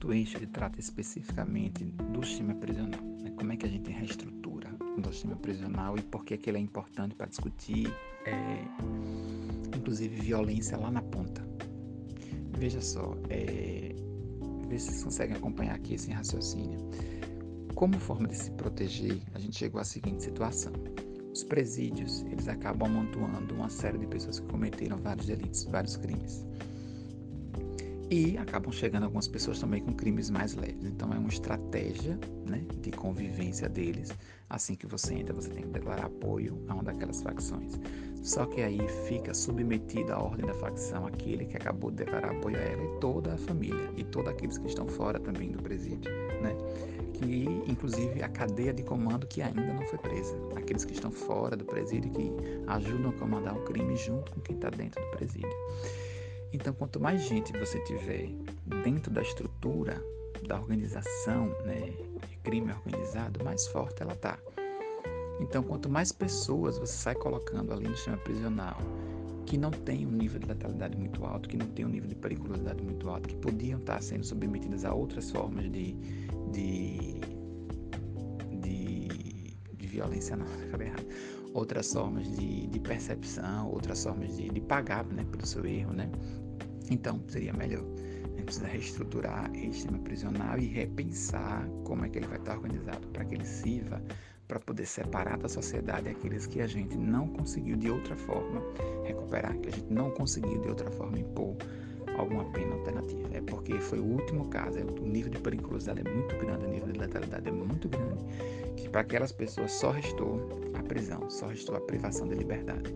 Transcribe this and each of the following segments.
quarto eixo ele trata especificamente do sistema prisional. Né? Como é que a gente reestrutura o sistema prisional e por que, que ele é importante para discutir, é, inclusive, violência lá na ponta. Veja só, é, se vocês conseguem acompanhar aqui esse raciocínio. Como forma de se proteger, a gente chegou à seguinte situação. Os presídios, eles acabam amontoando uma série de pessoas que cometeram vários delitos, vários crimes. E acabam chegando algumas pessoas também com crimes mais leves. Então é uma estratégia né, de convivência deles. Assim que você entra, você tem que declarar apoio a uma daquelas facções. Só que aí fica submetido à ordem da facção aquele que acabou de declarar apoio a ela e toda a família e todos aqueles que estão fora também do presídio, né? Que inclusive a cadeia de comando que ainda não foi presa, aqueles que estão fora do presídio que ajudam a comandar o crime junto com quem está dentro do presídio. Então, quanto mais gente você tiver dentro da estrutura da organização, né, de crime organizado, mais forte ela está. Então, quanto mais pessoas você sai colocando ali no sistema prisional que não tem um nível de letalidade muito alto, que não tem um nível de periculosidade muito alto, que podiam estar sendo submetidas a outras formas de, de, de, de violência, não, falei errado, outras formas de, de percepção, outras formas de, de pagar né, pelo seu erro, né? Então, seria melhor. A gente precisa reestruturar esse sistema prisional e repensar como é que ele vai estar organizado para que ele sirva para poder separar da sociedade aqueles que a gente não conseguiu de outra forma recuperar, que a gente não conseguiu de outra forma impor alguma pena alternativa. É porque foi o último caso, é, o nível de periculosidade é muito grande, o nível de letalidade é muito grande, que para aquelas pessoas só restou a prisão, só restou a privação de liberdade.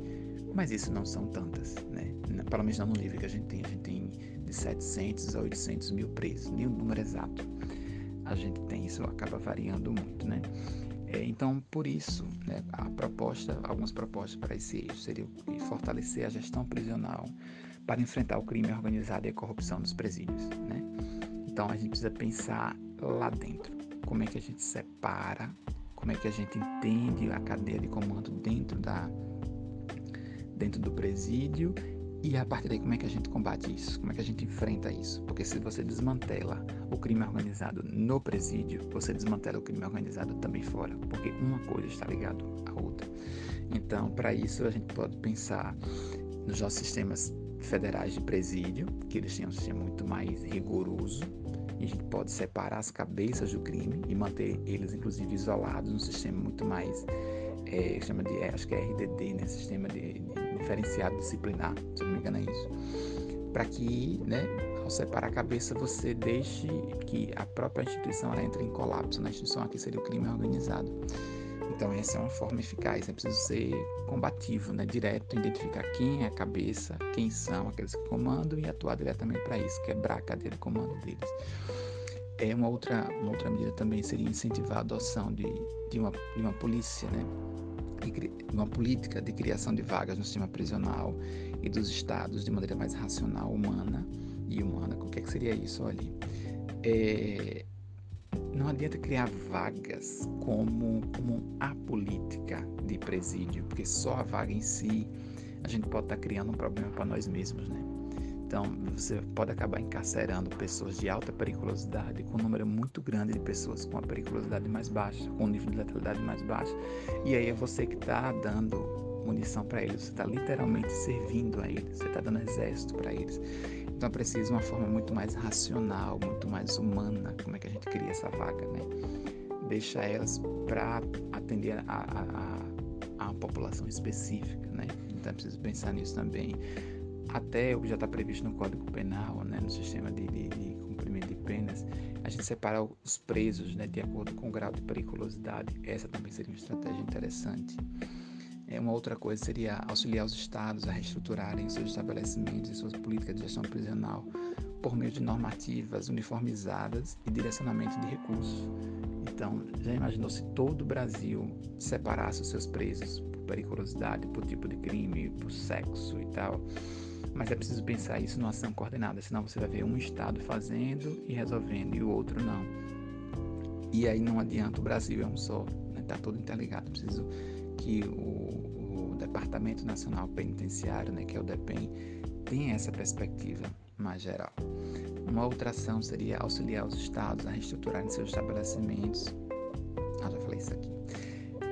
Mas isso não são tantas, né? Pelo menos não no nível que a gente tem. A gente tem de 700 a 800 mil presos, nem o número exato. A gente tem isso, acaba variando muito, né? É, então, por isso, né, a proposta, algumas propostas para esse eixo seriam fortalecer a gestão prisional para enfrentar o crime organizado e a corrupção nos presídios, né? Então, a gente precisa pensar lá dentro, como é que a gente separa, como é que a gente entende a cadeia de comando dentro da dentro do presídio e a partir daí como é que a gente combate isso? Como é que a gente enfrenta isso? Porque se você desmantela o crime organizado no presídio, você desmantela o crime organizado também fora, porque uma coisa está ligada à outra. Então, para isso a gente pode pensar nos nossos sistemas federais de presídio, que eles têm um sistema muito mais rigoroso, e a gente pode separar as cabeças do crime e manter eles inclusive isolados num sistema muito mais é, chama de, é, acho que é RDD, né, sistema de, de diferenciado disciplinar, se não me engano é isso. Para que, né, ao separar a cabeça, você deixe que a própria instituição entre em colapso. Na instituição aqui seria o crime organizado. Então, essa é uma forma eficaz. É preciso ser combativo, né? direto, identificar quem é a cabeça, quem são aqueles que comandam e atuar diretamente para isso, quebrar a cadeia de comando deles. É uma outra, uma outra medida também seria incentivar a adoção de, de, uma, de uma polícia, né? uma política de criação de vagas no sistema prisional e dos estados de maneira mais racional, humana e humana. O que, é que seria isso? Olha, é, não adianta criar vagas como, como a política de presídio, porque só a vaga em si a gente pode estar tá criando um problema para nós mesmos, né? Então, você pode acabar encarcerando pessoas de alta periculosidade com um número muito grande de pessoas com a periculosidade mais baixa, com um nível de letalidade mais baixo. E aí é você que está dando munição para eles, você está literalmente servindo a eles, você está dando exército para eles. Então, preciso uma forma muito mais racional, muito mais humana, como é que a gente cria essa vaga, né? Deixa elas para atender a, a, a, a população específica, né? Então, é preciso pensar nisso também até o que já está previsto no Código Penal, né, no sistema de, de, de, cumprimento de penas, a gente separa os presos né, de acordo com o grau de periculosidade. Essa também seria uma estratégia interessante. É, uma outra coisa seria auxiliar os estados a reestruturarem seus estabelecimentos e suas políticas de gestão prisional por meio de normativas uniformizadas e direcionamento de recursos. Então, já imaginou se todo o Brasil separasse os seus presos por periculosidade, por tipo de crime, por sexo e tal? Mas é preciso pensar isso numa ação coordenada, senão você vai ver um estado fazendo e resolvendo e o outro não. E aí não adianta, o Brasil é um só, está né? Todo interligado. Preciso que o, o, Departamento Nacional Penitenciário, né, que é o DEPEN, tenha essa perspectiva mais geral. Uma outra ação seria auxiliar os estados a reestruturarem seus estabelecimentos. Ah, já falei isso aqui.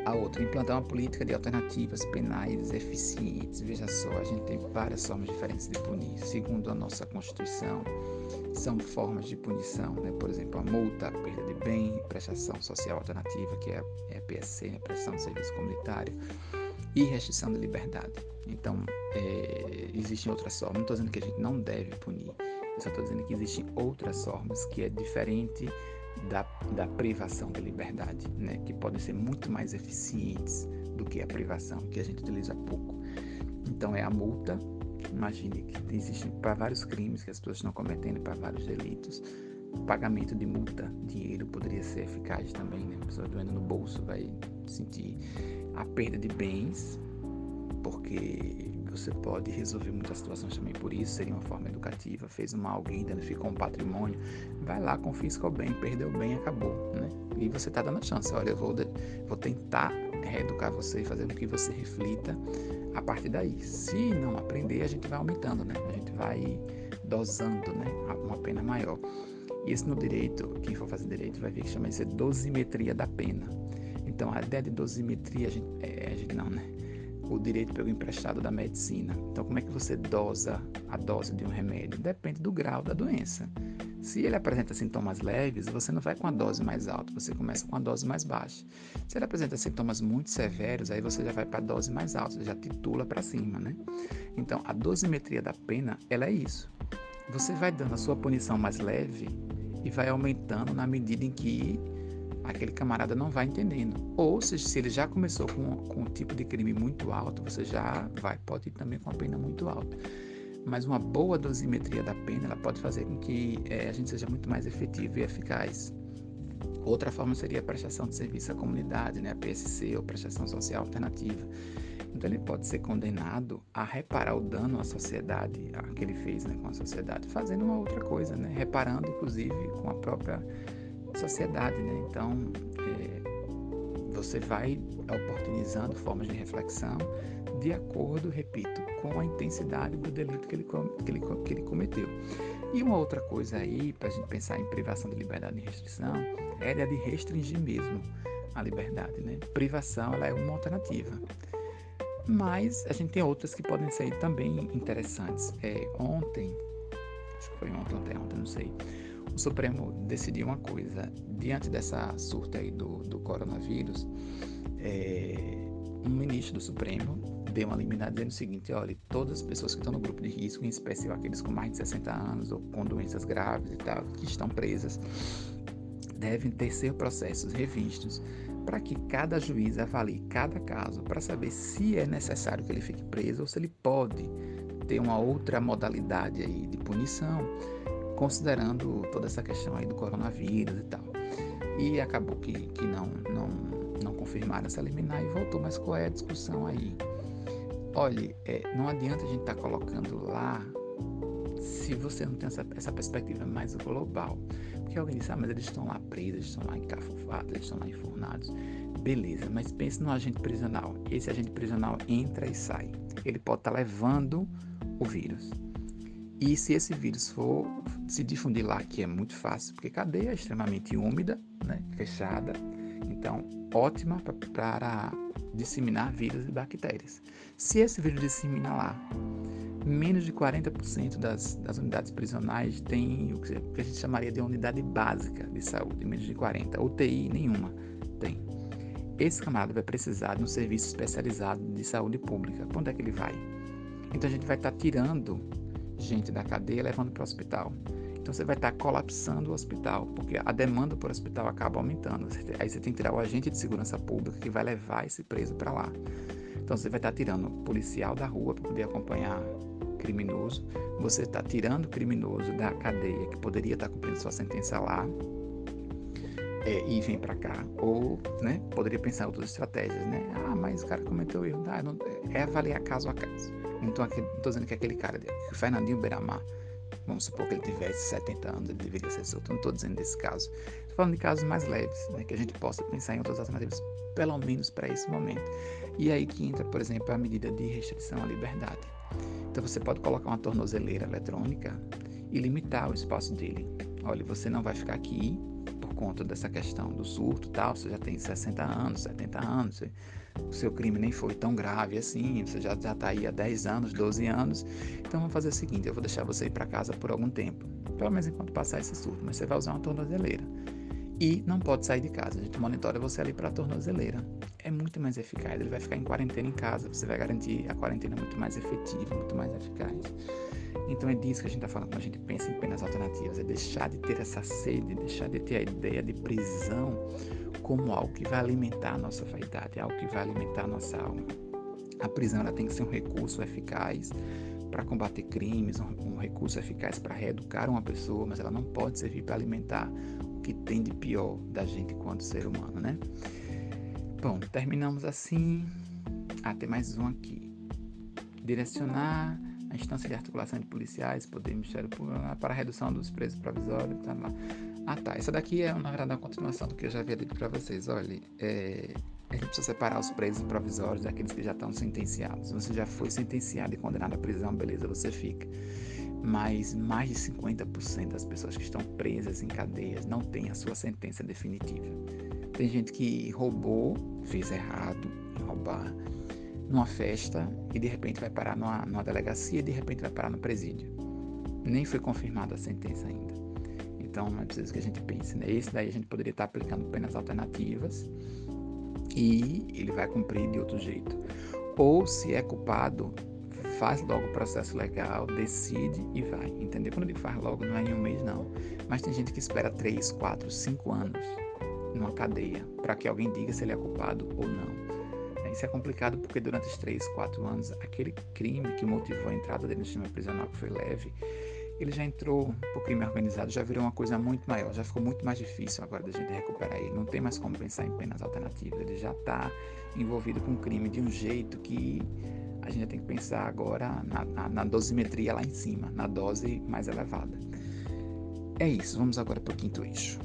A outra, implantar uma política de alternativas penais eficientes. Veja só, a gente tem várias formas diferentes de punir. Segundo a nossa Constituição, são formas de punição, né? por exemplo, a multa, a perda de bem, prestação social alternativa, que é a, é a PSC, né? prestação de serviço comunitário, e restrição de liberdade. Então, é, existem outras formas. Não estou dizendo que a gente não deve punir, eu só estou dizendo que existem outras formas que é diferente da, da privação da liberdade, né? que podem ser muito mais eficientes do que a privação, que a gente utiliza pouco. Então é a multa, imagine que existe para vários crimes que as pessoas estão cometendo, para vários delitos, pagamento de multa, dinheiro poderia ser eficaz também, né? A pessoa doendo no bolso vai sentir a perda de bens, porque você pode resolver muitas situações também por isso, seria uma forma educativa. Fez mal alguém, danificou um patrimônio, vai lá, confisca o bem, perdeu o bem, acabou, né? E você está dando a chance, olha, eu vou, vou tentar reeducar você e fazer com que você reflita a partir daí. Se não aprender, a gente vai aumentando, né? A gente vai dosando, né? Uma pena maior. E isso no direito, quem for fazer direito vai ver que chama isso de dosimetria da pena. Então a ideia de dosimetria, a gente, é, a gente não, né? O direito pelo emprestado da medicina. Então, como é que você dosa a dose de um remédio? Depende do grau da doença. Se ele apresenta sintomas leves, você não vai com a dose mais alta, você começa com a dose mais baixa. Se ele apresenta sintomas muito severos, aí você já vai para a dose mais alta, você já titula para cima, né? Então, a dosimetria da pena, ela é isso. Você vai dando a sua punição mais leve e vai aumentando na medida em que aquele camarada não vai entendendo. Ou seja, se ele já começou com, com um tipo de crime muito alto, você já vai, pode ir também com a pena muito alta. Mas uma boa dosimetria da pena ela pode fazer com que é, a gente seja muito mais efetivo e eficaz. Outra forma seria a prestação de serviço à comunidade, né, a PSC ou prestação social alternativa. Então ele pode ser condenado a reparar o dano à sociedade, que ele fez né, com a sociedade, fazendo uma outra coisa, né, reparando inclusive com a própria sociedade, né? Então, é, você vai oportunizando formas de reflexão de acordo, repito, com a intensidade do delito que ele, que ele, que ele cometeu. E uma outra coisa aí, para a gente pensar em privação de liberdade e restrição, é a de restringir mesmo a liberdade, né? Privação, ela é uma alternativa. Mas a gente tem outras que podem ser também interessantes. É, ontem, acho que foi ontem, ontem, ontem, não sei, o Supremo decidiu uma coisa. Diante dessa surta aí do, do coronavírus, é, um ministro do Supremo deu uma liminar dizendo o seguinte: olha, todas as pessoas que estão no grupo de risco, em especial aqueles com mais de 60 anos ou com doenças graves e tal, que estão presas, devem ter seus processos revistos para que cada juiz avalie cada caso para saber se é necessário que ele fique preso ou se ele pode ter uma outra modalidade aí de punição considerando toda essa questão aí do coronavírus e tal. E acabou que, que não, não, não confirmaram essa liminar e voltou, mas qual é a discussão aí? Olha, é, não adianta a gente estar tá colocando lá se você não tem essa, essa perspectiva mais global. Porque alguém diz, ah, mas eles estão lá presos, eles estão lá encafufados, eles estão lá enfornados. Beleza, mas pense no agente prisional. Esse agente prisional entra e sai. Ele pode estar tá levando o vírus. E se esse vírus for se difundir lá, que é muito fácil, porque cadeia é extremamente úmida, né, fechada, então ótima para disseminar vírus e bactérias. Se esse vírus disseminar lá, menos de 40% das, das unidades prisionais tem o que a gente chamaria de unidade básica de saúde, menos de 40%. UTI nenhuma tem. Esse camarada vai precisar de um serviço especializado de saúde pública. Onde é que ele vai? Então a gente vai estar tá tirando gente da cadeia levando para o hospital. Então você vai estar colapsando o hospital, porque a demanda por hospital acaba aumentando. Aí você tem que tirar o agente de segurança pública que vai levar esse preso para lá. Então você vai estar tirando policial da rua para poder acompanhar criminoso. Você está tirando o criminoso da cadeia que poderia estar cumprindo sua sentença lá é, e vem para cá. Ou né, poderia pensar outras estratégias, né? Ah, mas o cara cometeu erro. Ah, não, é avaliar caso a caso. Então, estou dizendo que aquele cara, o Fernandinho Beiramar, vamos supor que ele tivesse 70 anos, ele deveria ser solto. Não estou dizendo desse caso. Estou falando de casos mais leves, né, que a gente possa pensar em outras alternativas, pelo menos para esse momento. E aí que entra, por exemplo, a medida de restrição à liberdade. Então, você pode colocar uma tornozeleira eletrônica e limitar o espaço dele. Olha, você não vai ficar aqui por conta dessa questão do surto tal, você já tem 60 anos, 70 anos, você, o seu crime nem foi tão grave assim, você já está aí há 10 anos, 12 anos, então vamos fazer o seguinte, eu vou deixar você ir para casa por algum tempo, pelo menos enquanto passar esse surto, mas você vai usar uma tornozeleira. E não pode sair de casa, a gente monitora você ali para a tornozeleira. É muito mais eficaz, ele vai ficar em quarentena em casa, você vai garantir a quarentena muito mais efetiva, muito mais eficaz. Então é disso que a gente está falando quando a gente pensa em penas alternativas, é deixar de ter essa sede, deixar de ter a ideia de prisão como algo que vai alimentar a nossa vaidade, algo que vai alimentar a nossa alma. A prisão ela tem que ser um recurso eficaz para combater crimes, um, um recurso eficaz para reeducar uma pessoa, mas ela não pode servir para alimentar que tem de pior da gente enquanto ser humano, né? Bom, terminamos assim. Ah, tem mais um aqui. Direcionar a instância de articulação de policiais, poder Ministério Público, para a redução dos presos provisórios. Tá lá. Ah tá, essa daqui é na verdade uma continuação do que eu já havia dito para vocês. Olha, é, a gente precisa separar os presos provisórios daqueles que já estão sentenciados. Você já foi sentenciado e condenado à prisão, beleza, você fica. Mas mais de 50% das pessoas que estão presas em cadeias não têm a sua sentença definitiva. Tem gente que roubou, fez errado em roubar, numa festa e de repente vai parar numa, numa delegacia e de repente vai parar no presídio. Nem foi confirmada a sentença ainda. Então é preciso que a gente pense, né? Esse daí a gente poderia estar aplicando penas alternativas e ele vai cumprir de outro jeito. Ou se é culpado, faz logo o processo legal, decide e vai. Entendeu? Quando digo faz logo, não é em um mês, não. Mas tem gente que espera 3, 4, 5 anos numa cadeia para que alguém diga se ele é culpado ou não. Isso é complicado porque durante os 3, 4 anos, aquele crime que motivou a entrada dele no sistema prisional, que foi leve, ele já entrou por crime organizado, já virou uma coisa muito maior, já ficou muito mais difícil agora da gente recuperar ele. Não tem mais como pensar em penas alternativas, ele já está envolvido com o crime de um jeito que a gente tem que pensar agora na, na, na dosimetria lá em cima, na dose mais elevada. É isso, vamos agora para o quinto eixo.